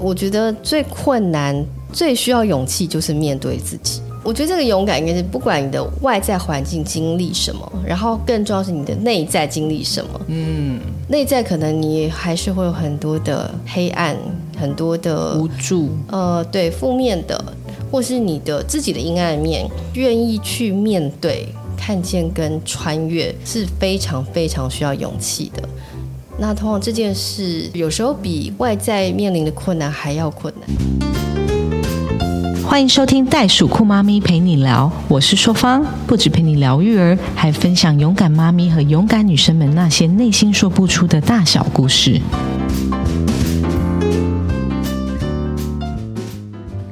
我觉得最困难、最需要勇气就是面对自己。我觉得这个勇敢应该是不管你的外在环境经历什么，然后更重要是你的内在经历什么。嗯，内在可能你还是会有很多的黑暗，很多的无助，呃，对，负面的，或是你的自己的阴暗面，愿意去面对、看见跟穿越，是非常非常需要勇气的。那通常这件事有时候比外在面临的困难还要困难。欢迎收听袋鼠酷妈咪陪你聊，我是硕芳，不止陪你聊育儿，还分享勇敢妈咪和勇敢女生们那些内心说不出的大小故事。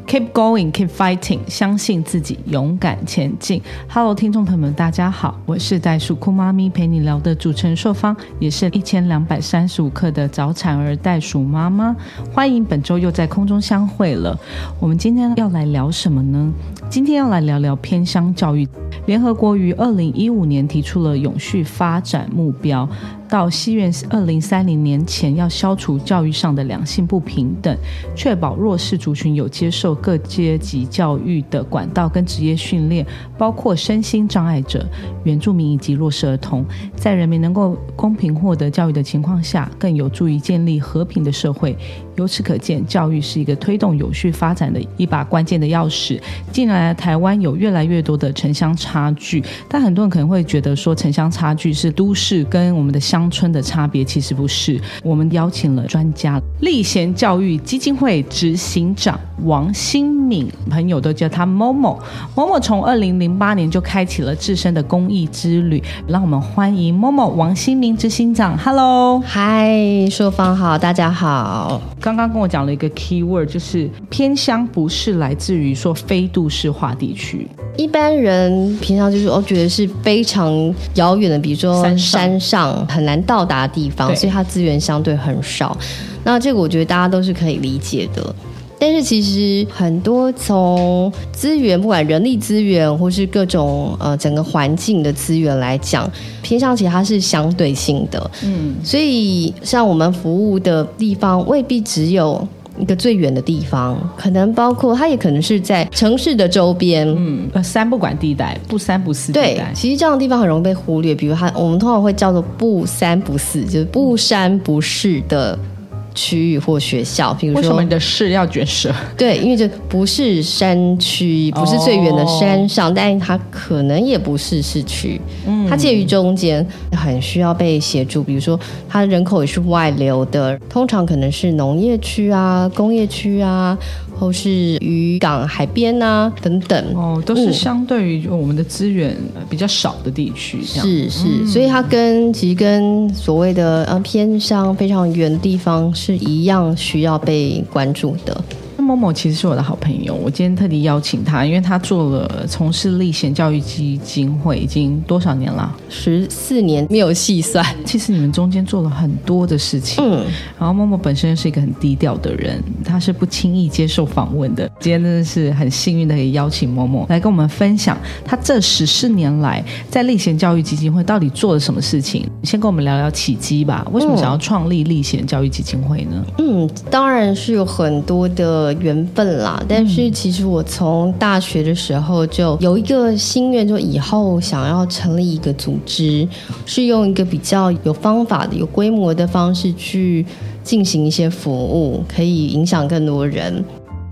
Keep going, keep fighting，相信自己，勇敢前进。Hello，听众朋友们，大家好，我是袋鼠酷妈咪陪你聊的主持人硕芳，也是一千两百三十五克的早产儿袋鼠妈妈。欢迎本周又在空中相会了。我们今天要来聊什么呢？今天要来聊聊偏乡教育。联合国于二零一五年提出了永续发展目标。到西元二零三零年前，要消除教育上的两性不平等，确保弱势族群有接受各阶级教育的管道跟职业训练，包括身心障碍者、原住民以及弱势儿童，在人民能够公平获得教育的情况下，更有助于建立和平的社会。由此可见，教育是一个推动有序发展的一把关键的钥匙。近年来，台湾有越来越多的城乡差距，但很多人可能会觉得说，城乡差距是都市跟我们的乡。村的差别其实不是。我们邀请了专家，立贤教育基金会执行长王新敏，朋友都叫他某某。某某从二零零八年就开启了自身的公益之旅。让我们欢迎某某王新敏执行长。Hello，嗨，硕芳好，大家好。刚刚跟我讲了一个 key word，就是偏乡不是来自于说非都市化地区。一般人平常就是我觉得是非常遥远的，比如说山上很难到达的地方，所以它资源相对很少。那这个我觉得大家都是可以理解的。但是其实很多从资源，不管人力资源或是各种呃整个环境的资源来讲，偏向其实它是相对性的。嗯，所以像我们服务的地方未必只有。一个最远的地方，可能包括它也可能是在城市的周边，嗯，呃，三不管地带，不三不四地带。对，其实这样的地方很容易被忽略，比如它，我们通常会叫做不三不四，就是不三不四的。区域或学校，比如说，为什么你的市要卷舌？对，因为这不是山区，不是最远的山上，但是它可能也不是市区，它介于中间，很需要被协助。比如说，它人口也是外流的，通常可能是农业区啊、工业区啊。或是渔港、海边呐等等哦，都是相对于我们的资源比较少的地区。是是，所以它跟其实跟所谓的呃偏乡非常远的地方是一样需要被关注的。某某其实是我的好朋友，我今天特地邀请他，因为他做了从事立贤教育基金会已经多少年了？十四年没有细算。其实你们中间做了很多的事情，嗯。然后某某本身是一个很低调的人，他是不轻易接受访问的。今天真的是很幸运的可以邀请某某来跟我们分享他这十四年来在立贤教育基金会到底做了什么事情。先跟我们聊聊契机吧，为什么想要创立立贤教育基金会呢？嗯，当然是有很多的。缘分啦，但是其实我从大学的时候就有一个心愿，就以后想要成立一个组织，是用一个比较有方法的、有规模的方式去进行一些服务，可以影响更多人。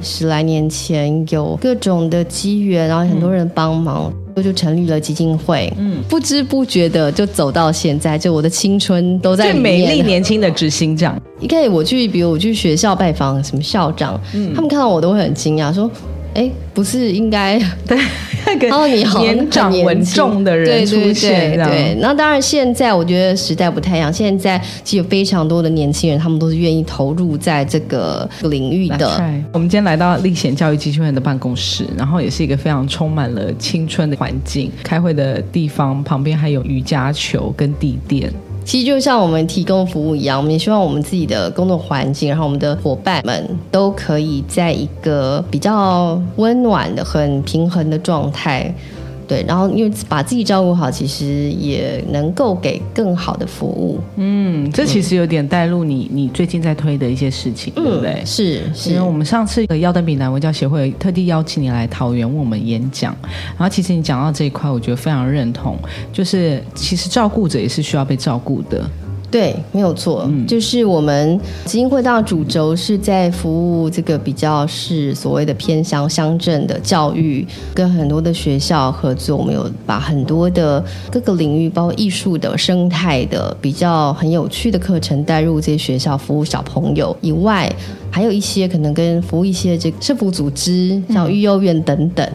十来年前有各种的机缘，然后很多人帮忙，我就成立了基金会。嗯，不知不觉的就走到现在，就我的青春都在最美丽年轻的执行长。一开始我去，比如我去学校拜访什么校长，他们看到我都会很惊讶，说。哎，不是应该对 那个年长稳重的人出现，对。那当然，现在我觉得时代不太一样。现在其实有非常多的年轻人，他们都是愿意投入在这个领域的。我们今天来到历险教育基金会的办公室，然后也是一个非常充满了青春的环境。开会的地方旁边还有瑜伽球跟地垫。其实就像我们提供服务一样，我们也希望我们自己的工作环境，然后我们的伙伴们都可以在一个比较温暖的、很平衡的状态，对，然后因为把自己照顾好，其实也能够给更好的服务。嗯，这其实有点带入你你最近在推的一些事情，对不对？是，是因为我们上次的腰灯比南文教协会特地邀请你来桃园为我们演讲，然后其实你讲到这一块，我觉得非常认同，就是其实照顾者也是需要被照顾的。对，没有错，就是我们基金会大主轴是在服务这个比较是所谓的偏乡乡镇的教育，跟很多的学校合作，我们有把很多的各个领域，包括艺术的、生态的，比较很有趣的课程带入这些学校服务小朋友以外，还有一些可能跟服务一些这个社福组织，像育幼院等等，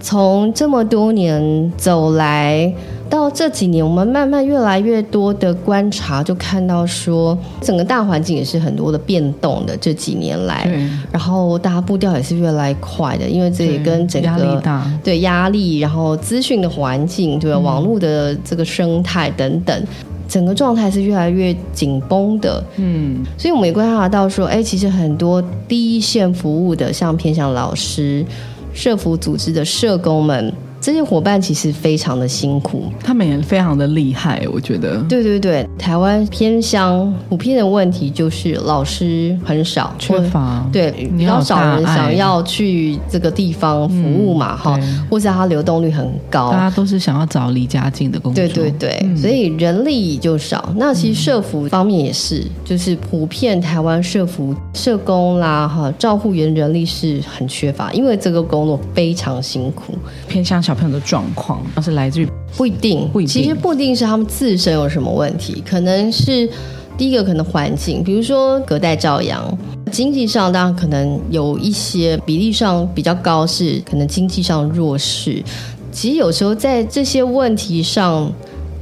从这么多年走来。到这几年，我们慢慢越来越多的观察，就看到说，整个大环境也是很多的变动的。这几年来，然后大家步调也是越来越快的，因为这也跟整个对压力，然后资讯的环境，对网络的这个生态等等，整个状态是越来越紧绷的。嗯，所以我们也观察到说，哎，其实很多第一线服务的，像偏向老师、社服组织的社工们。这些伙伴其实非常的辛苦，他们也非常的厉害，我觉得。对对对，台湾偏乡普遍的问题就是老师很少，缺乏，对，比较少人想要去这个地方服务嘛，哈，或者他流动率很高，大家都是想要找离家近的工作，对对对，所以人力就少。那其实社服方面也是，就是普遍台湾社服社工啦，哈，照护员人力是很缺乏，因为这个工作非常辛苦，偏向。小朋友的状况是来自于不一定，不其实不一定是他们自身有什么问题，可能是第一个可能环境，比如说隔代照养，经济上当然可能有一些比例上比较高，是可能经济上弱势。其实有时候在这些问题上。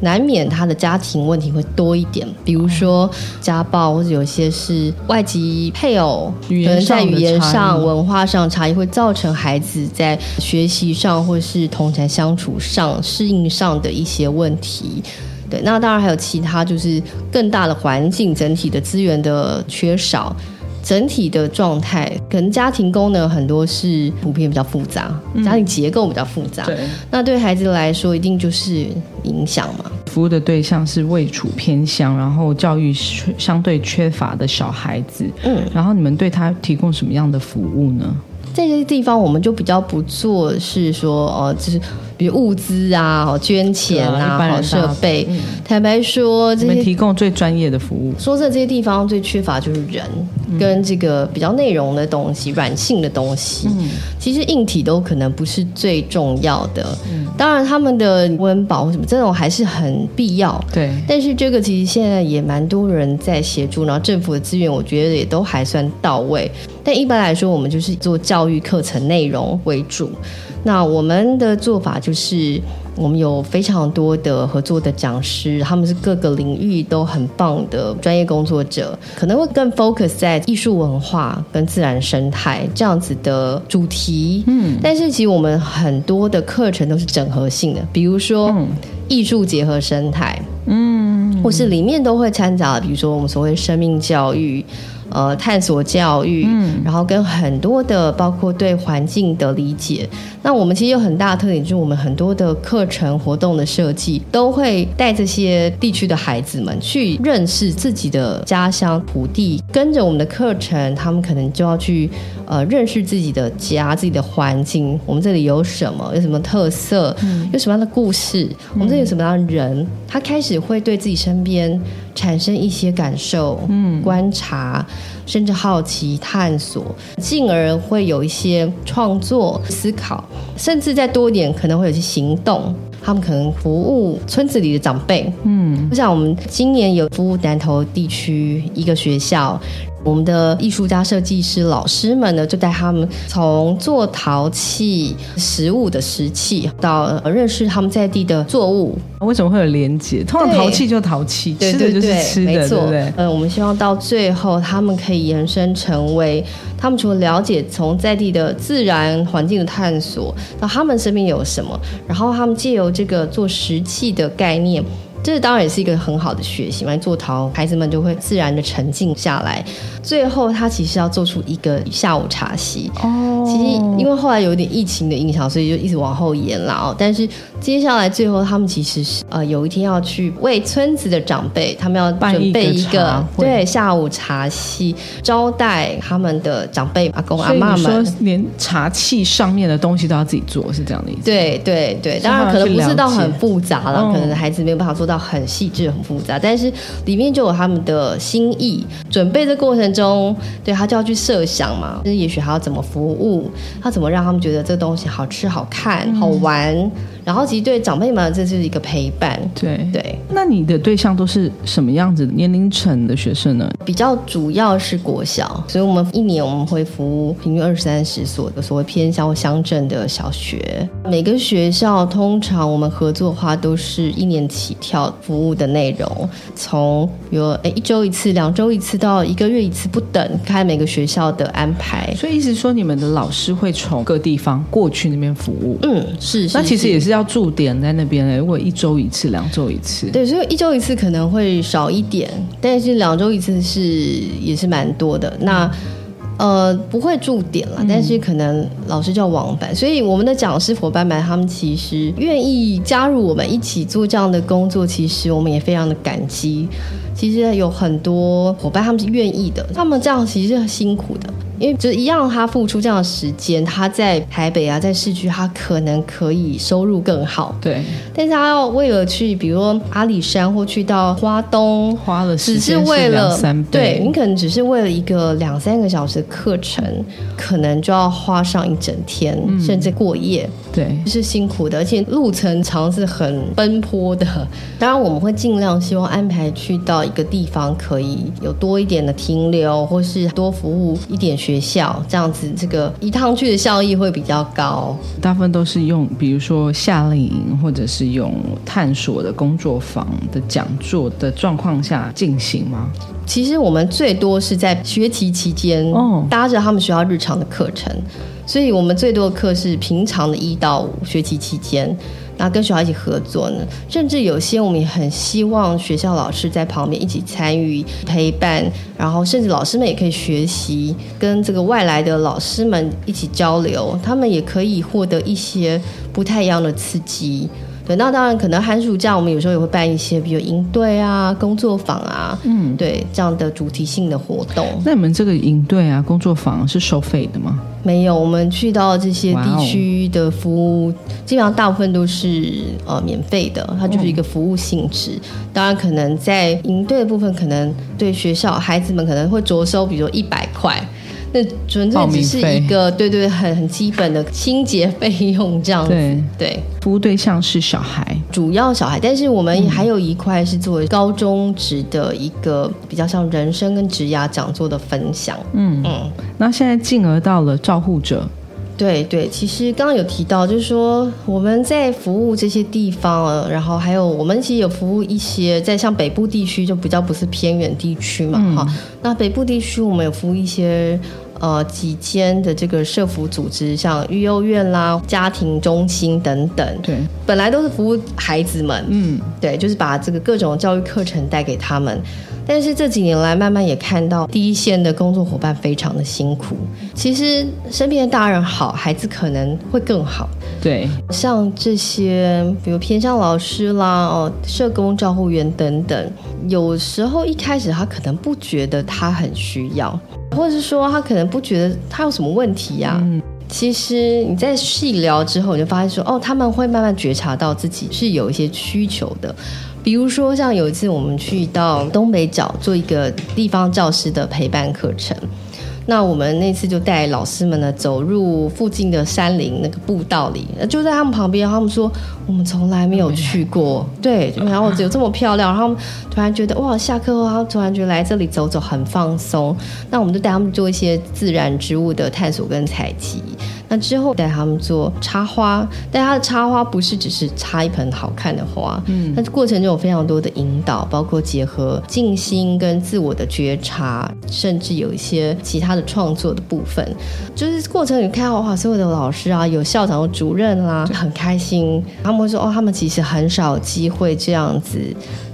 难免他的家庭问题会多一点，比如说家暴，或者有些是外籍配偶，可能在语言上、文化上差异，会造成孩子在学习上或是同台相处上、适应上的一些问题。对，那当然还有其他，就是更大的环境整体的资源的缺少。整体的状态，可能家庭功能很多是普遍比较复杂，家庭结构比较复杂。对，那对孩子来说，一定就是影响嘛。服务的对象是位处偏乡，然后教育相对缺乏的小孩子。嗯，然后你们对他提供什么样的服务呢？这些地方我们就比较不做，是说呃，就是比如物资啊、捐钱啊、设备。坦白说，这些提供最专业的服务。说这这些地方最缺乏就是人跟这个比较内容的东西、软性的东西。嗯，其实硬体都可能不是最重要的。嗯，当然他们的温饱什么这种还是很必要。对，但是这个其实现在也蛮多人在协助，然后政府的资源我觉得也都还算到位。但一般来说，我们就是做教育课程内容为主。那我们的做法就是，我们有非常多的合作的讲师，他们是各个领域都很棒的专业工作者，可能会更 focus 在艺术文化跟自然生态这样子的主题。嗯，但是其实我们很多的课程都是整合性的，比如说艺术结合生态，嗯，或是里面都会掺杂，比如说我们所谓生命教育。呃，探索教育，嗯，然后跟很多的包括对环境的理解。那我们其实有很大的特点，就是我们很多的课程活动的设计，都会带这些地区的孩子们去认识自己的家乡土地，跟着我们的课程，他们可能就要去呃认识自己的家、自己的环境。我们这里有什么？有什么特色？有什么样的故事？我们这里有什么样的人？他开始会对自己身边。产生一些感受、嗯，观察，甚至好奇、探索，进而会有一些创作、思考，甚至再多一点，可能会有些行动。他们可能服务村子里的长辈，嗯，就像我们今年有服务南投地区一个学校。我们的艺术家、设计师、老师们呢，就带他们从做陶器、食物的石器，到认识他们在地的作物。为什么会有连接？通常陶器就陶器，吃的就是吃的，对不对？嗯，我们希望到最后，他们可以延伸成为，他们除了了解从在地的自然环境的探索，到他们身边有什么，然后他们借由这个做石器的概念。这当然也是一个很好的学习嘛。做陶，孩子们就会自然的沉静下来。最后，他其实要做出一个下午茶席。哦，其实因为后来有点疫情的影响，所以就一直往后延了哦。但是接下来最后，他们其实是呃有一天要去为村子的长辈，他们要准备一个对下午茶席，招待他们的长辈阿公阿妈们。连茶器上面的东西都要自己做，是这样的意思？对对对，当然可能不是到很复杂了，可能孩子没有办法做到很细致、很复杂，但是里面就有他们的心意。准备的过程中，对他就要去设想嘛，就是也许还要怎么服务，他怎么让他们觉得这东西好吃、好看、好玩。然后其实对长辈们，这是一个陪伴。对对，那你的对象都是什么样子年龄层的学生呢？比较主要是国小，所以我们一年我们会服务平均二三十所的所谓偏乡乡镇的小学。每个学校通常我们合作的话，都是一年起跳服务的内容，从比如诶一周一次、两周一次到一个月一次不等，看每个学校的安排。所以意思说，你们的老师会从各地方过去那边服务。嗯，是。那其实也是要。要驻点在那边嘞，如果一周一次、两周一次，对，所以一周一次可能会少一点，但是两周一次是也是蛮多的。那呃不会驻点了，但是可能老师叫往返，所以我们的讲师伙伴们他们其实愿意加入我们一起做这样的工作，其实我们也非常的感激。其实有很多伙伴他们是愿意的，他们这样其实是很辛苦的。因为就一样，他付出这样的时间，他在台北啊，在市区，他可能可以收入更好。对，但是他要为了去，比如说阿里山或去到花东，花了只是为了对你可能只是为了一个两三个小时的课程，可能就要花上一整天，甚至过夜。对，是辛苦的，而且路程长是很奔波的。当然，我们会尽量希望安排去到一个地方，可以有多一点的停留，或是多服务一点。学校这样子，这个一趟去的效益会比较高。大部分都是用，比如说夏令营，或者是用探索的工作坊的讲座的状况下进行吗？其实我们最多是在学期期间，搭着他们学校日常的课程，所以我们最多的课是平常的一到五学期期间。那跟学校一起合作呢，甚至有些我们也很希望学校老师在旁边一起参与陪伴，然后甚至老师们也可以学习，跟这个外来的老师们一起交流，他们也可以获得一些不太一样的刺激。对，那当然可能寒暑假我们有时候也会办一些，比如营队啊、工作坊啊，嗯，对这样的主题性的活动。那你们这个营队啊、工作坊是收费的吗？没有，我们去到这些地区的服务，基本上大部分都是呃免费的，它就是一个服务性质。当然，可能在营队的部分，可能对学校孩子们可能会着收，比如一百块。那纯粹只是一个对对很很基本的清洁费用这样子，对，服务对象是小孩，主要小孩，但是我们还有一块是作为高中职的一个比较像人生跟职涯讲座的分享，嗯。嗯，那现在进而到了照护者。对对，其实刚刚有提到，就是说我们在服务这些地方，然后还有我们其实有服务一些在像北部地区，就比较不是偏远地区嘛，哈。那北部地区我们有服务一些呃几间的这个社服组织，像育幼院啦、家庭中心等等。对，本来都是服务孩子们，嗯，对，就是把这个各种教育课程带给他们。但是这几年来，慢慢也看到第一线的工作伙伴非常的辛苦。其实身边的大人好，孩子可能会更好。对，像这些，比如偏向老师啦、哦，社工、照护员等等，有时候一开始他可能不觉得他很需要，或者是说他可能不觉得他有什么问题呀。嗯，其实你在细聊之后，你就发现说，哦，他们会慢慢觉察到自己是有一些需求的。比如说，像有一次我们去到东北角做一个地方教师的陪伴课程，那我们那次就带老师们呢走入附近的山林那个步道里，就在他们旁边，他们说我们从来没有去过，对，然后有这么漂亮，然后突然觉得哇，下课后他突然觉得来这里走走很放松，那我们就带他们做一些自然植物的探索跟采集。那之后带他们做插花，但他的插花不是只是插一盆好看的花，嗯，那过程中有非常多的引导，包括结合静心跟自我的觉察，甚至有一些其他的创作的部分。就是过程你看到哇，所有的老师啊，有校长、主任啦，很开心。他们会说哦，他们其实很少机会这样子。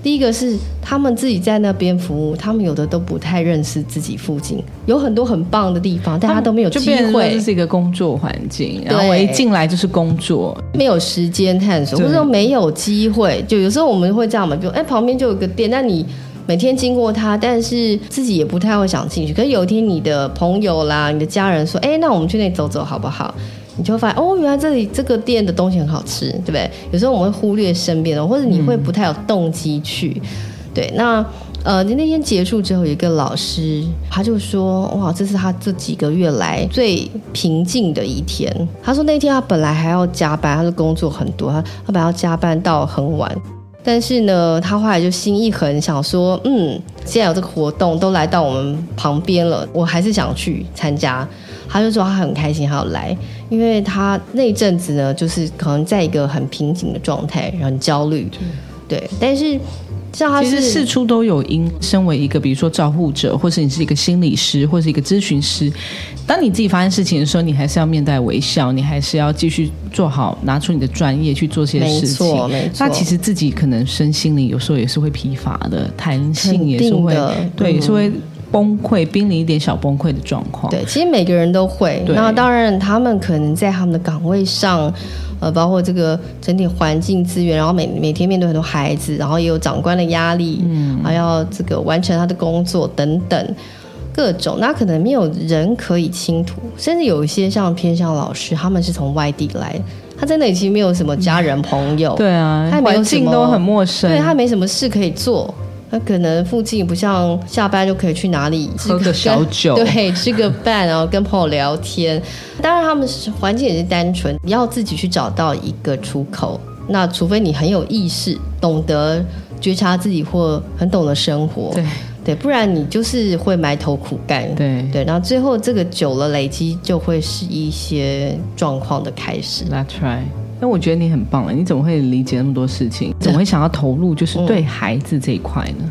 第一个是他们自己在那边服务，他们有的都不太认识自己附近，有很多很棒的地方，但他都没有机会。这是一个工作环境，然后我一进来就是工作，没有时间探索，或者说没有机会。就有时候我们会这样嘛，比如哎，旁边就有个店，那你每天经过它，但是自己也不太会想进去。可是有一天你的朋友啦，你的家人说，哎，那我们去那里走走好不好？你就会发现哦，原来这里这个店的东西很好吃，对不对？有时候我们会忽略身边的，或者你会不太有动机去。对，那呃，那天结束之后，有一个老师他就说：“哇，这是他这几个月来最平静的一天。”他说那天他本来还要加班，他的工作很多，他他本来要加班到很晚，但是呢，他后来就心一横，想说：“嗯，既然有这个活动都来到我们旁边了，我还是想去参加。”他就说他很开心，他要来，因为他那阵子呢，就是可能在一个很平静的状态，很焦虑，对，但是像他是事出都有因。身为一个比如说照护者，或是你是一个心理师，或是一个咨询师，当你自己发生事情的时候，你还是要面带微笑，你还是要继续做好，拿出你的专业去做些事情。没错，没错。那其实自己可能身心灵有时候也是会疲乏的，弹性也是会，对，也是会。崩溃，濒临一点小崩溃的状况。对，其实每个人都会。那当然，他们可能在他们的岗位上，呃，包括这个整体环境资源，然后每每天面对很多孩子，然后也有长官的压力，嗯，还要这个完成他的工作等等各种。那可能没有人可以倾吐，甚至有一些像偏向老师，他们是从外地来，他在那里其实没有什么家人朋友，对啊，环境都很陌生，对他没什么事可以做。那可能附近不像下班就可以去哪里喝个小酒，对，吃个饭，然后跟朋友聊天。当然，他们是环境也是单纯，你要自己去找到一个出口。那除非你很有意识，懂得觉察自己，或很懂得生活，对对，不然你就是会埋头苦干，对对。然后最后这个久了累积，就会是一些状况的开始。That's right。那我觉得你很棒了，你怎么会理解那么多事情？怎么会想要投入就是对孩子这一块呢？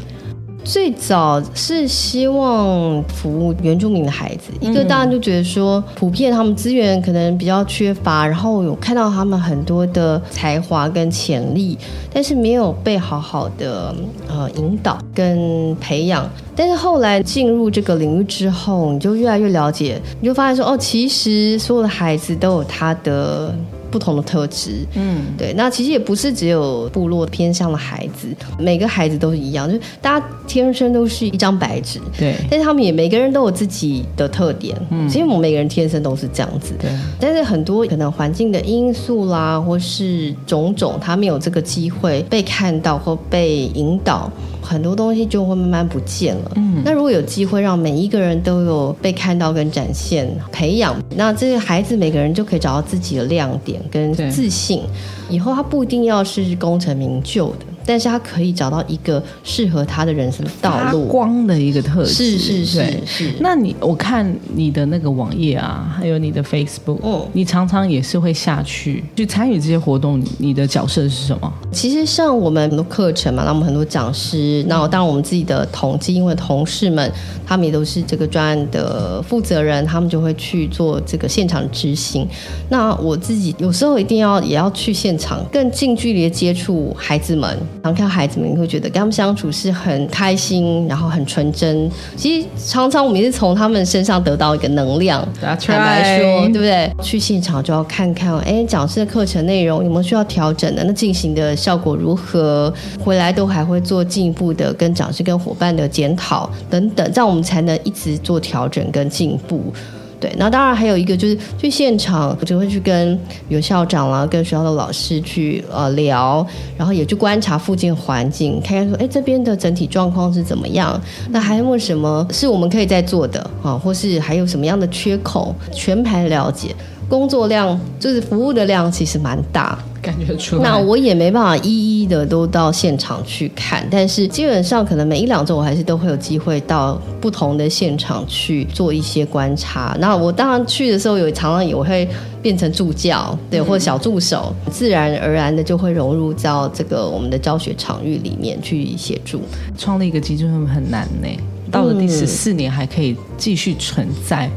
最早是希望服务原住民的孩子，一个当然就觉得说，普遍他们资源可能比较缺乏，然后有看到他们很多的才华跟潜力，但是没有被好好的呃引导跟培养。但是后来进入这个领域之后，你就越来越了解，你就发现说，哦，其实所有的孩子都有他的。不同的特质，嗯，对，那其实也不是只有部落偏向的孩子，每个孩子都是一样，就是大家天生都是一张白纸，对，但是他们也每个人都有自己的特点，嗯，其实我们每个人天生都是这样子，对，但是很多可能环境的因素啦，或是种种，他没有这个机会被看到或被引导。很多东西就会慢慢不见了。嗯，那如果有机会让每一个人都有被看到跟展现、培养，那这些孩子每个人就可以找到自己的亮点跟自信。以后他不一定要是功成名就的。但是他可以找到一个适合他的人生道路，光的一个特质。是是是是。那你我看你的那个网页啊，还有你的 Facebook，嗯，你常常也是会下去去参与这些活动。你的角色是什么？其实像我们很多课程嘛，那我们很多讲师，那当然我们自己的统计，因为同事们他们也都是这个专案的负责人，他们就会去做这个现场执行。那我自己有时候一定要也要去现场，更近距离的接触孩子们。常看孩子们，你会觉得跟他们相处是很开心，然后很纯真。其实常常我们也是从他们身上得到一个能量。坦白说，对不对？去现场就要看看，哎，讲师的课程内容有没有需要调整的？那进行的效果如何？回来都还会做进一步的跟讲师、跟伙伴的检讨等等，这样我们才能一直做调整跟进步。对，那当然还有一个就是去现场，我就会去跟有校长啦，跟学校的老师去呃聊，然后也去观察附近环境，看看说，哎，这边的整体状况是怎么样？那还有没有什么是我们可以在做的啊？或是还有什么样的缺口？全盘了解。工作量就是服务的量其实蛮大。感觉出来，那我也没办法一一的都到现场去看，但是基本上可能每一两周我还是都会有机会到不同的现场去做一些观察。那我当然去的时候，有常常也会变成助教，对，或者小助手，自然而然的就会融入到这个我们的教学场域里面去协助。创立一个基金会很难呢，到了第十四年还可以继续存在，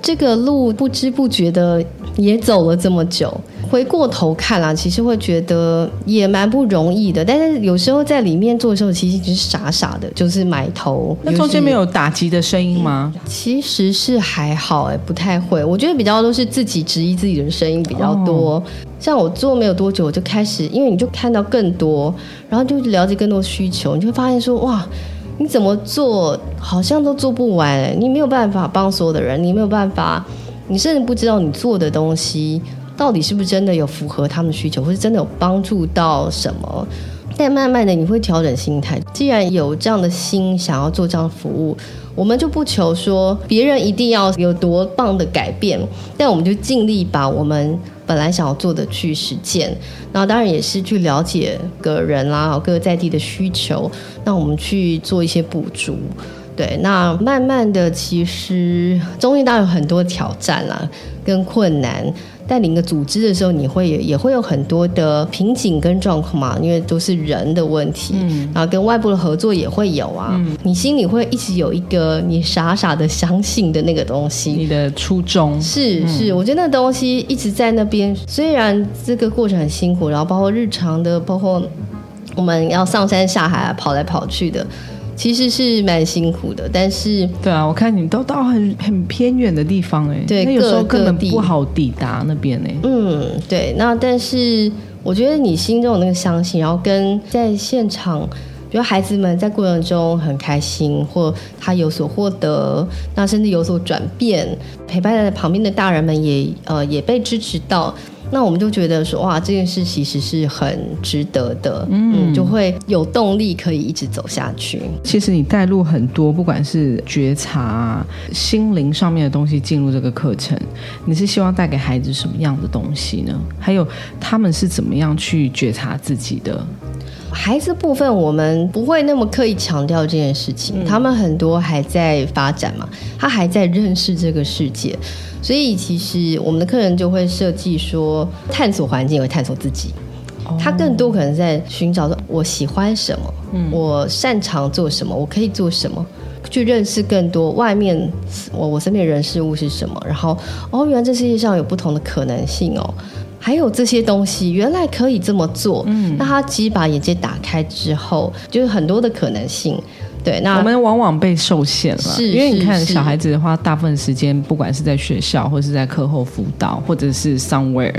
这个路不知不觉的也走了这么久。回过头看啦，其实会觉得也蛮不容易的。但是有时候在里面做的时候，其实只是傻傻的，就是埋头。那中间没有打击的声音吗？其实是还好哎，不太会。我觉得比较都是自己质疑自己的声音比较多。像我做没有多久，我就开始，因为你就看到更多，然后就了解更多需求，你就会发现说，哇，你怎么做好像都做不完，你没有办法帮所有的人，你没有办法，你甚至不知道你做的东西。到底是不是真的有符合他们的需求，或是真的有帮助到什么？但慢慢的你会调整心态。既然有这样的心想要做这样的服务，我们就不求说别人一定要有多棒的改变，但我们就尽力把我们本来想要做的去实践。那当然也是去了解个人啦，各个在地的需求，那我们去做一些补足。对，那慢慢的其实中间当然有很多挑战啦，跟困难。带领一个组织的时候，你会也会有很多的瓶颈跟状况嘛，因为都是人的问题，然后跟外部的合作也会有啊。你心里会一直有一个你傻傻的相信的那个东西，你的初衷是是，我觉得那东西一直在那边。虽然这个过程很辛苦，然后包括日常的，包括我们要上山下海啊跑来跑去的。其实是蛮辛苦的，但是对啊，我看你都到很很偏远的地方哎，对，那有时候根本不好抵达那边哎。嗯，对，那但是我觉得你心中有那个相信，然后跟在现场，比如孩子们在过程中很开心，或他有所获得，那甚至有所转变，陪伴在旁边的大人们也呃也被支持到。那我们就觉得说，哇，这件事其实是很值得的，嗯，就会有动力可以一直走下去。其实你带入很多，不管是觉察、心灵上面的东西进入这个课程，你是希望带给孩子什么样的东西呢？还有他们是怎么样去觉察自己的？孩子部分，我们不会那么刻意强调这件事情，他们很多还在发展嘛，他还在认识这个世界。所以其实我们的客人就会设计说，探索环境，会探索自己。他更多可能在寻找说，我喜欢什么，我擅长做什么，我可以做什么，去认识更多外面我我身边人事物是什么。然后哦，原来这世界上有不同的可能性哦，还有这些东西原来可以这么做。嗯，那他其实把眼界打开之后，就是很多的可能性。对，那我们往往被受限了，是因为你看小孩子的话，大部分时间不管是在学校，或是在课后辅导，或者是 somewhere，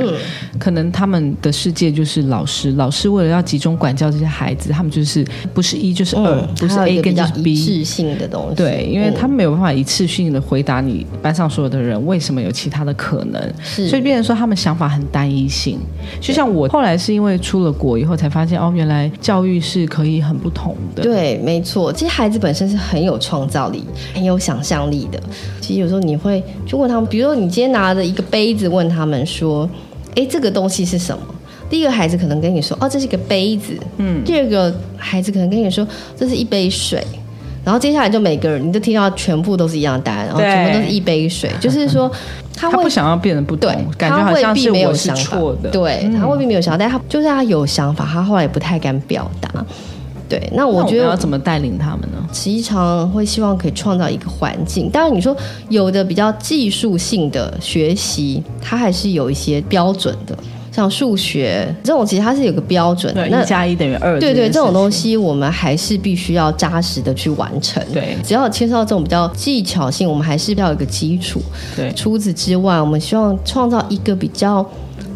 可能他们的世界就是老师。老师为了要集中管教这些孩子，他们就是不是一就是二，不是 A 跟就是 B，一次性的东西。对，因为他们没有办法一次性的回答你班上所有的人为什么有其他的可能，所以变成说他们想法很单一性。就像我后来是因为出了国以后才发现，哦，原来教育是可以很不同的。对，没错，其实。孩子本身是很有创造力、很有想象力的。其实有时候你会去问他们，比如说你今天拿着一个杯子，问他们说：“哎，这个东西是什么？”第一个孩子可能跟你说：“哦，这是一个杯子。”嗯。第二个孩子可能跟你说：“这是一杯水。”然后接下来就每个人，你就听到全部都是一样的答案，然后全部都是一杯水。就是说，他不想要变得不同，感觉好像是我是错的。对他未必没有想法，但他就是他有想法，他后来也不太敢表达。对，那我觉得要怎么带领他们呢？时常会希望可以创造一个环境。当然，你说有的比较技术性的学习，它还是有一些标准的，像数学这种，其实它是有个标准。对，一加一等于二。对对，这种东西我们还是必须要扎实的去完成。对，只要牵涉到这种比较技巧性，我们还是要有一个基础。对，除此之外，我们希望创造一个比较。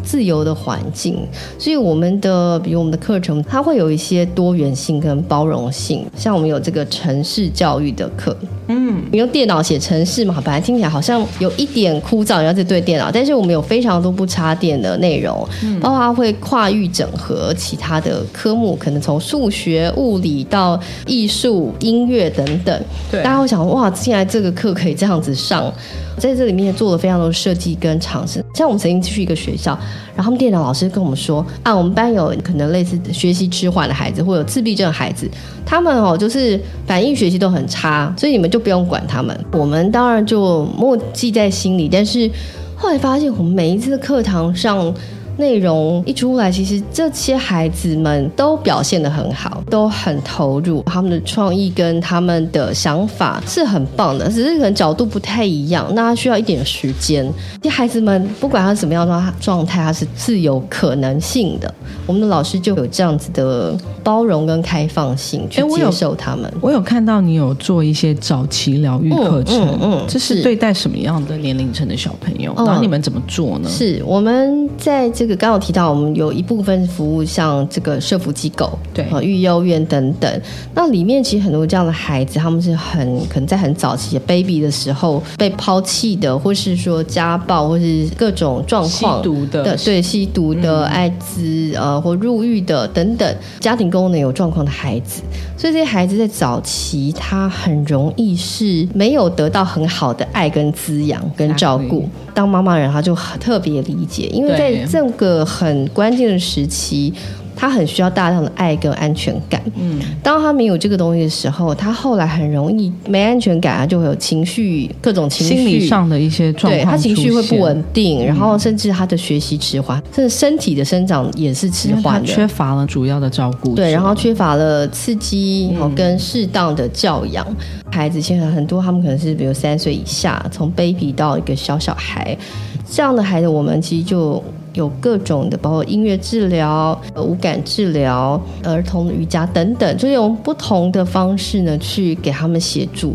自由的环境，所以我们的比如我们的课程，它会有一些多元性跟包容性。像我们有这个城市教育的课，嗯，你用电脑写城市嘛，本来听起来好像有一点枯燥，要去对电脑，但是我们有非常多不插电的内容，嗯，包括它会跨域整合其他的科目，可能从数学、物理到艺术、音乐等等。对，大家会想哇，进来这个课可以这样子上。在这里面做了非常多的设计跟尝试。像我们曾经去一个学校，然后他们电脑老师跟我们说啊，我们班有可能类似学习迟缓的孩子，或者自闭症的孩子，他们哦就是反应学习都很差，所以你们就不用管他们。我们当然就默记在心里，但是后来发现，我们每一次课堂上。内容一出来，其实这些孩子们都表现得很好，都很投入，他们的创意跟他们的想法是很棒的，只是可能角度不太一样，那他需要一点时间。这孩子们不管他什么样的状态，他是自有可能性的。我们的老师就有这样子的包容跟开放性去接受他们。我有看到你有做一些早期疗愈课程，嗯，这是对待什么样的年龄层的小朋友？然后你们怎么做呢？是我们在这个刚刚提到，我们有一部分服务像这个社福机构，对，啊育幼院等等。那里面其实很多这样的孩子，他们是很可能在很早期的 baby 的时候被抛弃的，或是说家暴，或是各种状况吸毒的，对，吸毒的、艾滋呃或入狱的等等，家庭功能有状况的孩子。所以这些孩子在早期，他很容易是没有得到很好的爱跟滋养跟照顾。当妈妈人，他就很特别理解，因为在这个很关键的时期。他很需要大量的爱跟安全感。嗯，当他没有这个东西的时候，他后来很容易没安全感，啊就会有情绪各种情绪心理上的一些状况，他情绪会不稳定，然后甚至他的学习迟缓，甚至身体的生长也是迟缓的，缺乏了主要的照顾。对，然后缺乏了刺激跟适当的教养。孩子现在很多，他们可能是比如三岁以下，从 baby 到一个小小孩这样的孩子，我们其实就。有各种的，包括音乐治疗、无感治疗、儿童瑜伽等等，就用不同的方式呢，去给他们协助。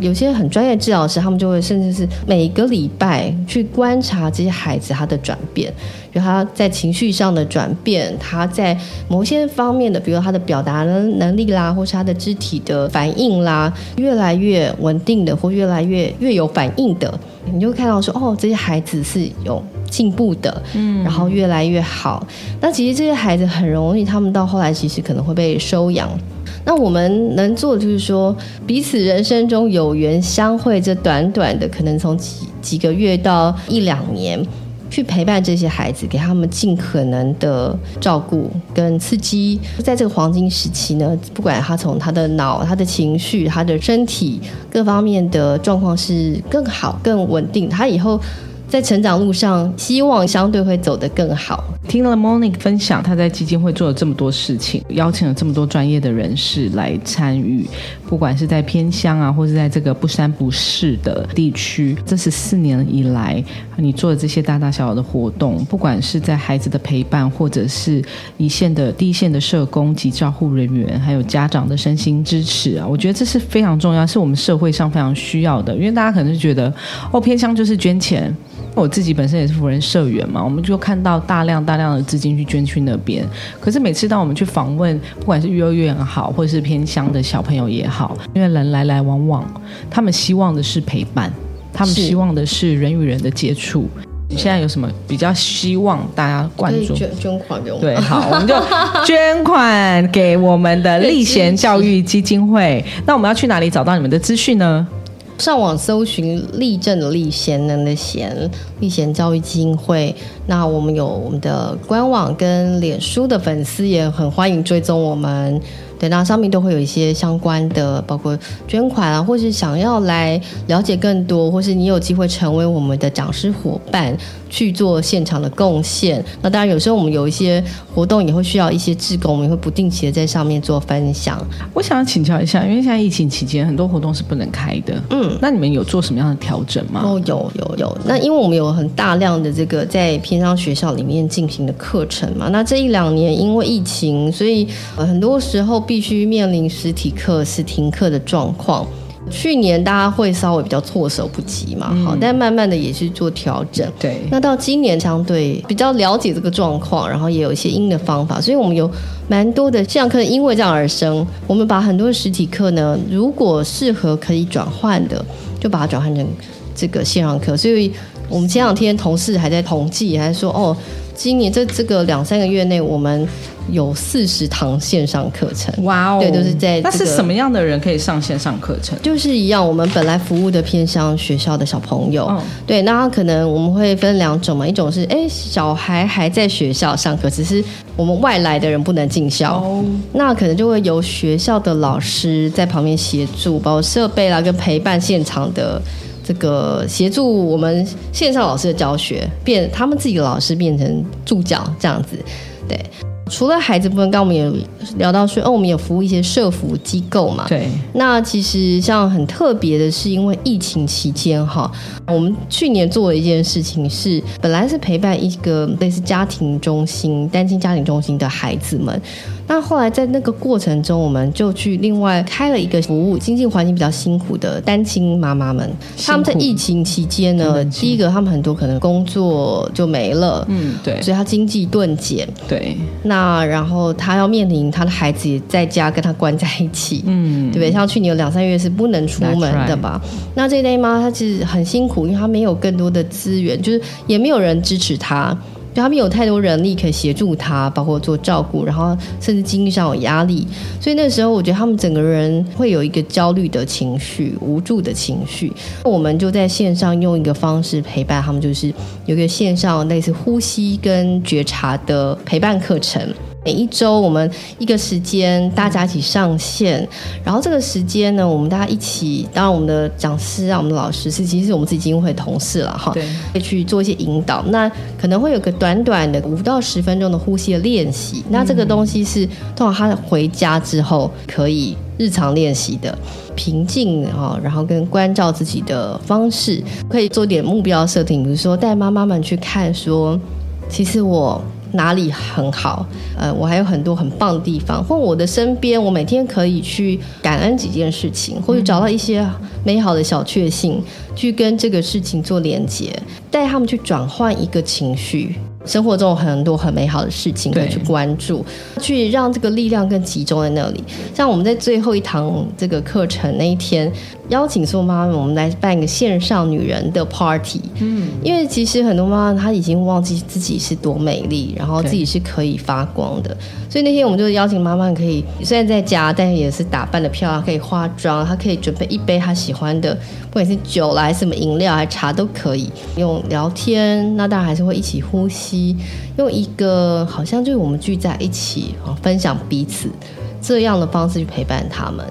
有些很专业治疗师，他们就会甚至是每个礼拜去观察这些孩子他的转变，就他在情绪上的转变，他在某些方面的，比如他的表达能能力啦，或是他的肢体的反应啦，越来越稳定的，或越来越越有反应的，你就看到说，哦，这些孩子是有。进步的，嗯，然后越来越好。那其实这些孩子很容易，他们到后来其实可能会被收养。那我们能做的就是说，彼此人生中有缘相会，这短短的可能从几几个月到一两年，去陪伴这些孩子，给他们尽可能的照顾跟刺激。在这个黄金时期呢，不管他从他的脑、他的情绪、他的身体各方面的状况是更好、更稳定，他以后。在成长路上，希望相对会走得更好。听了 Monique 分享，他在基金会做了这么多事情，邀请了这么多专业的人士来参与，不管是在偏乡啊，或者在这个不三不四的地区，这十四年以来你做的这些大大小小的活动，不管是在孩子的陪伴，或者是一线的第一线的社工及照护人员，还有家长的身心支持啊，我觉得这是非常重要，是我们社会上非常需要的。因为大家可能是觉得，哦，偏乡就是捐钱。我自己本身也是福人社员嘛，我们就看到大量大量的资金去捐去那边。可是每次当我们去访问，不管是幼儿园好，或者是偏乡的小朋友也好，因为人来来往往，他们希望的是陪伴，他们希望的是人与人的接触。你现在有什么比较希望大家关注？捐捐款给我们。对，好，我们就 捐款给我们的立贤教育基金会。那我们要去哪里找到你们的资讯呢？上网搜寻立正的立贤能的贤立贤教育基金会，那我们有我们的官网跟脸书的粉丝也很欢迎追踪我们。对，那上面都会有一些相关的，包括捐款啊，或是想要来了解更多，或是你有机会成为我们的讲师伙伴。去做现场的贡献。那当然，有时候我们有一些活动也会需要一些志工，我们也会不定期的在上面做分享。我想要请教一下，因为现在疫情期间很多活动是不能开的，嗯，那你们有做什么样的调整吗？哦，有有有。那因为我们有很大量的这个在偏乡学校里面进行的课程嘛，那这一两年因为疫情，所以很多时候必须面临实体课是停课的状况。去年大家会稍微比较措手不及嘛，好，但慢慢的也是做调整。对，那到今年相对比较了解这个状况，然后也有一些新的方法，所以我们有蛮多的线上课因为这样而生。我们把很多实体课呢，如果适合可以转换的，就把它转换成这个线上课。所以我们前两天同事还在统计，还说哦。今年这这个两三个月内，我们有四十堂线上课程。哇哦，对，都是在。那是什么样的人可以上线上课程？就是一样，我们本来服务的偏向学校的小朋友。对，那可能我们会分两种嘛，一种是哎，小孩还在学校上课，只是我们外来的人不能进校，那可能就会由学校的老师在旁边协助，包括设备啦跟陪伴现场的。这个协助我们线上老师的教学，变他们自己的老师变成助教这样子，对。除了孩子部分，刚我们也聊到说，哦，我们有服务一些社服机构嘛。对。那其实像很特别的是，因为疫情期间哈，我们去年做了一件事情是，本来是陪伴一个类似家庭中心、单亲家庭中心的孩子们。那后来在那个过程中，我们就去另外开了一个服务，经济环境比较辛苦的单亲妈妈们。他们在疫情期间呢，第一个他们很多可能工作就没了，嗯，对，所以他经济顿减，对。那然后他要面临他的孩子也在家跟他关在一起，嗯，对不对？像去年有两三月是不能出门的吧？那这类妈她其实很辛苦，因为她没有更多的资源，就是也没有人支持她。他们有太多人力可以协助他，包括做照顾，然后甚至经济上有压力，所以那时候我觉得他们整个人会有一个焦虑的情绪、无助的情绪。我们就在线上用一个方式陪伴他们，就是有一个线上类似呼吸跟觉察的陪伴课程。每一周我们一个时间，大家一起上线，然后这个时间呢，我们大家一起，当然我们的讲师啊，我们的老师是其实是我们自己基金会同事了哈，对，会去做一些引导。那可能会有个短短的五到十分钟的呼吸的练习，那这个东西是通常他回家之后可以日常练习的，平静哈，然后跟关照自己的方式，可以做点目标设定，比如说带妈妈们去看，说其实我。哪里很好？呃，我还有很多很棒的地方，或我的身边，我每天可以去感恩几件事情，或者找到一些美好的小确幸，去跟这个事情做连接，带他们去转换一个情绪。生活中有很多很美好的事情可以去关注，去让这个力量更集中在那里。像我们在最后一堂这个课程那一天，邀请所有妈妈，我们来办一个线上女人的 party。嗯，因为其实很多妈妈她已经忘记自己是多美丽，然后自己是可以发光的。所以那天我们就邀请妈妈，可以虽然在家，但也是打扮的漂亮，可以化妆，她可以准备一杯她喜欢的，不管是酒啦，还是什么饮料，还是茶都可以。用聊天，那当然还是会一起呼吸，用一个好像就是我们聚在一起啊，分享彼此这样的方式去陪伴他们。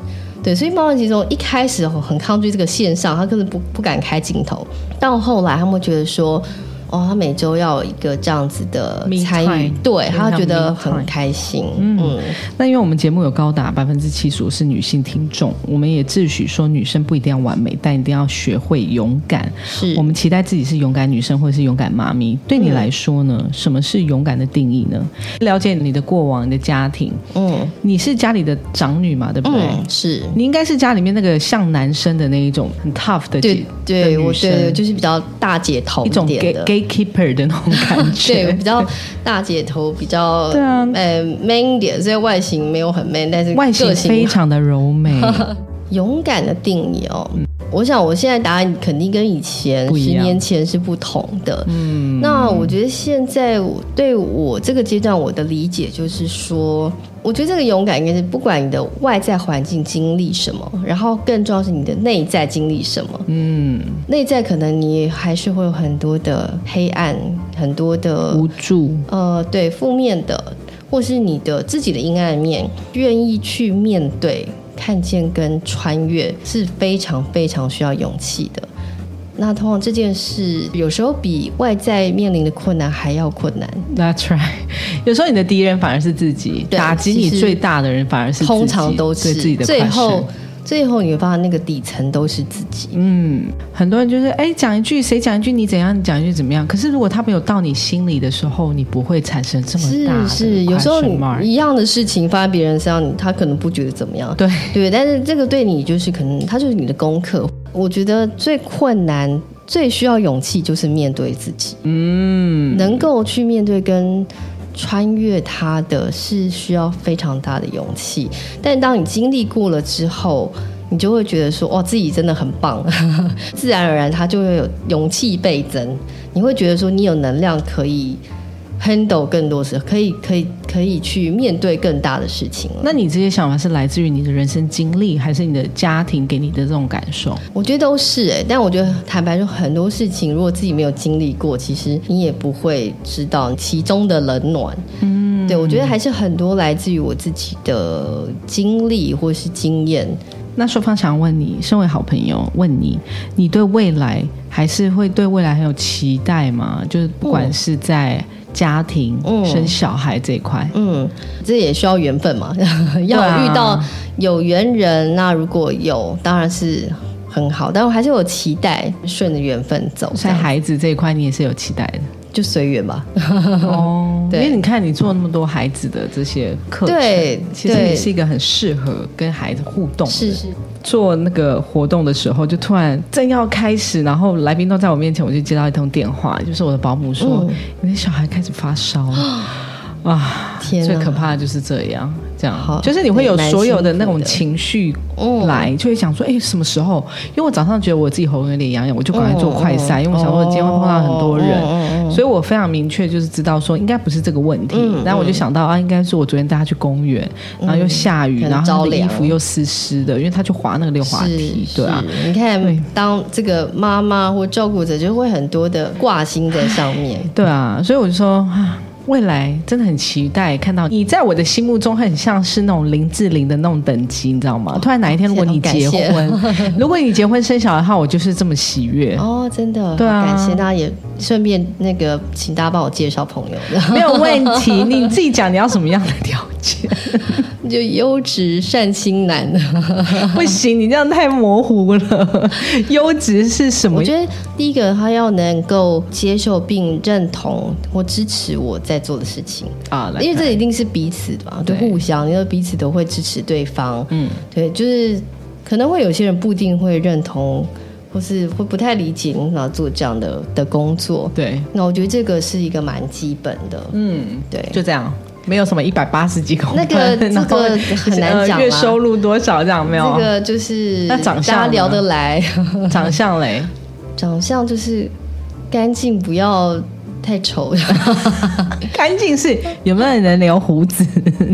对，所以妈妈其中一开始很抗拒这个线上，他根本不不敢开镜头，到后来他们觉得说。哦，他每周要有一个这样子的参与，对他觉得很开心。嗯，那因为我们节目有高达百分之七十五是女性听众，我们也自诩说女生不一定要完美，但一定要学会勇敢。是我们期待自己是勇敢女生，或者是勇敢妈咪。对你来说呢？什么是勇敢的定义呢？了解你的过往，你的家庭。嗯，你是家里的长女嘛？对不对？是你应该是家里面那个像男生的那一种很 tough 的对对，我对就是比较大姐头一种给给。keeper 的那种感觉，对，比较大姐头，比较对啊，呃，man 一点，所以外形没有很 man，但是外形非常的柔美。勇敢的定义哦，我想我现在答案肯定跟以前十年前是不同的。嗯，那我觉得现在对我这个阶段，我的理解就是说。我觉得这个勇敢应该是不管你的外在环境经历什么，然后更重要是你的内在经历什么。嗯，内在可能你还是会有很多的黑暗，很多的无助。呃，对，负面的，或是你的自己的阴暗面，愿意去面对、看见跟穿越，是非常非常需要勇气的。那通常这件事有时候比外在面临的困难还要困难。That's right。有时候你的敌人反而是自己，打击你最大的人反而是通常都是自己的。最后，最后你会发现那个底层都是自己。嗯，很多人就是哎讲一句，谁讲一句你怎样，你讲一句怎么样。可是如果他没有到你心里的时候，你不会产生这么大。是是，有时候一样的事情发在别人身上，他可能不觉得怎么样。对对，但是这个对你就是可能，他就是你的功课。我觉得最困难、最需要勇气，就是面对自己。嗯，能够去面对跟穿越它的是需要非常大的勇气。但当你经历过了之后，你就会觉得说：“哇，自己真的很棒。”自然而然，他就会有勇气倍增。你会觉得说，你有能量可以 handle 更多事，可以可以可以去面对更大的事情。那你这些想法是来自于你的人生经历，还是你的家庭给你的这种感受？我觉得都是哎，但我觉得坦白说，很多事情如果自己没有经历过，其实你也不会知道其中的冷暖。嗯，对，我觉得还是很多来自于我自己的经历或是经验。那说方想问你，身为好朋友，问你，你对未来还是会对未来很有期待吗？就是不管是在家庭、嗯生小孩这一块，嗯，这也需要缘分嘛，要遇到有缘人。那如果有，当然是很好，但我还是有期待，顺着缘分走。在孩子这一块，你也是有期待的。就随缘吧。哦，因为你看你做那么多孩子的这些课程，对，其实你是一个很适合跟孩子互动。是是。做那个活动的时候，就突然正要开始，然后来宾都在我面前，我就接到一通电话，就是我的保姆说，你的小孩开始发烧了。啊，最可怕的就是这样，这样，就是你会有所有的那种情绪来，就会想说，哎，什么时候？因为我早上觉得我自己喉咙有点痒痒，我就赶快做快筛，因为我想说今天会碰到很多人，所以我非常明确就是知道说应该不是这个问题。然后我就想到啊，应该是我昨天带他去公园，然后又下雨，然后他的衣服又湿湿的，因为他去滑那个溜滑梯，对啊。你看，当这个妈妈或照顾者就会很多的挂心在上面，对啊，所以我就说啊。未来真的很期待看到你，在我的心目中很像是那种林志玲的那种等级，你知道吗？突然哪一天如果你结婚，如果你结婚生小孩的话，我就是这么喜悦哦，真的，对啊，感谢大家也顺便那个，请大家帮我介绍朋友，没有问题，你自己讲你要什么样的条件。就优质善心男，不行，你这样太模糊了。优质是什么？我觉得第一个他要能够接受并认同或支持我在做的事情啊，因为这一定是彼此的嘛，就互相，因为彼此都会支持对方。嗯，对，就是可能会有些人不一定会认同，或是会不太理解你要做这样的的工作。对，那我觉得这个是一个蛮基本的。嗯，对，就这样。没有什么一百八十几公分，那个这个很难讲月收入多少这样没有？这个就是那长相聊得来，长相嘞，长相就是干净，不要。太丑了，干净是有没有人留胡子？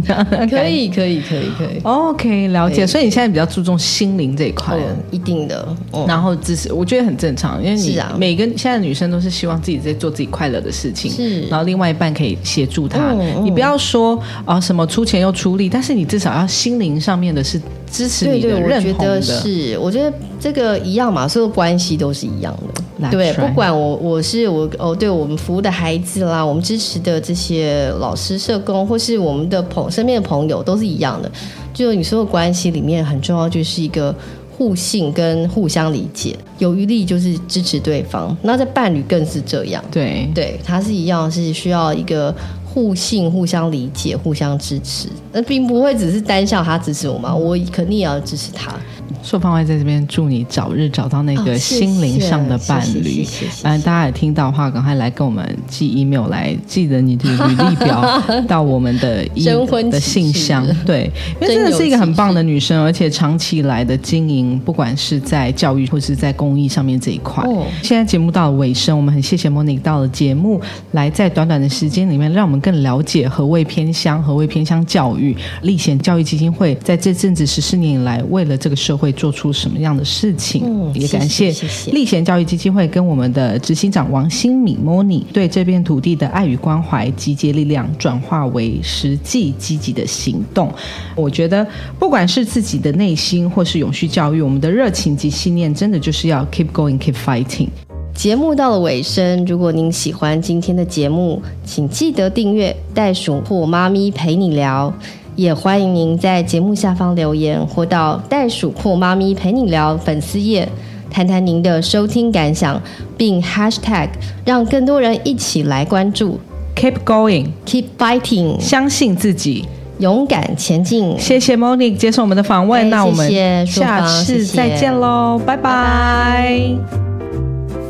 可以，可以，可以，可以。OK，了解。所以你现在比较注重心灵这一块，一定的。然后只是我觉得很正常，因为你每个现在女生都是希望自己在做自己快乐的事情，是。然后另外一半可以协助她。你不要说啊什么出钱又出力，但是你至少要心灵上面的是支持你的、认同的。是，我觉得这个一样嘛，所有关系都是一样的。对，不管我我是我哦，对我们服务的孩子啦，我们支持的这些老师、社工，或是我们的朋身边的朋友，都是一样的。就你所有关系里面很重要，就是一个互信跟互相理解，有余力就是支持对方。那在伴侣更是这样，对对，他是一样，是需要一个互信、互相理解、互相支持。那并不会只是单向他支持我嘛，我肯定也要支持他。硕芳会在这边祝你早日找到那个心灵上的伴侣。反正，大家也听到的话，赶快来跟我们寄 email 来，记得你的履历表 到我们的征婚的信箱。对，因为真的是一个很棒的女生，而且长期以来的经营，不管是在教育或是在公益上面这一块。现在节目到了尾声，我们很谢谢 Monique 到了节目来，在短短的时间里面，让我们更了解何谓偏乡，何谓偏乡教育。立贤教育基金会在这阵子十四年以来，为了这个社会。做出什么样的事情？也感谢立贤教育基金会跟我们的执行长王新敏 Moni 对这片土地的爱与关怀，集结力量，转化为实际积极的行动。我觉得，不管是自己的内心，或是永续教育，我们的热情及信念，真的就是要 keep going，keep fighting。节目到了尾声，如果您喜欢今天的节目，请记得订阅袋鼠或妈咪陪你聊。也欢迎您在节目下方留言，或到袋鼠或妈咪陪你聊粉丝页，谈谈您的收听感想，并 hashtag 让更多人一起来关注。Keep going，keep fighting，相信自己，勇敢前进。谢谢 Monique 接受我们的访问，那我们下次再见喽，拜拜。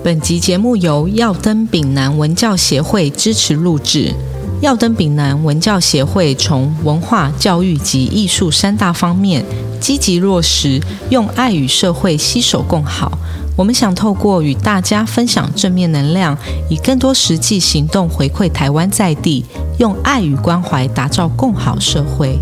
本集节目由耀登丙南文教协会支持录制。耀登丙南文教协会从文化、教育及艺术三大方面积极落实，用爱与社会携手共好，我们想透过与大家分享正面能量，以更多实际行动回馈台湾在地，用爱与关怀打造更好社会。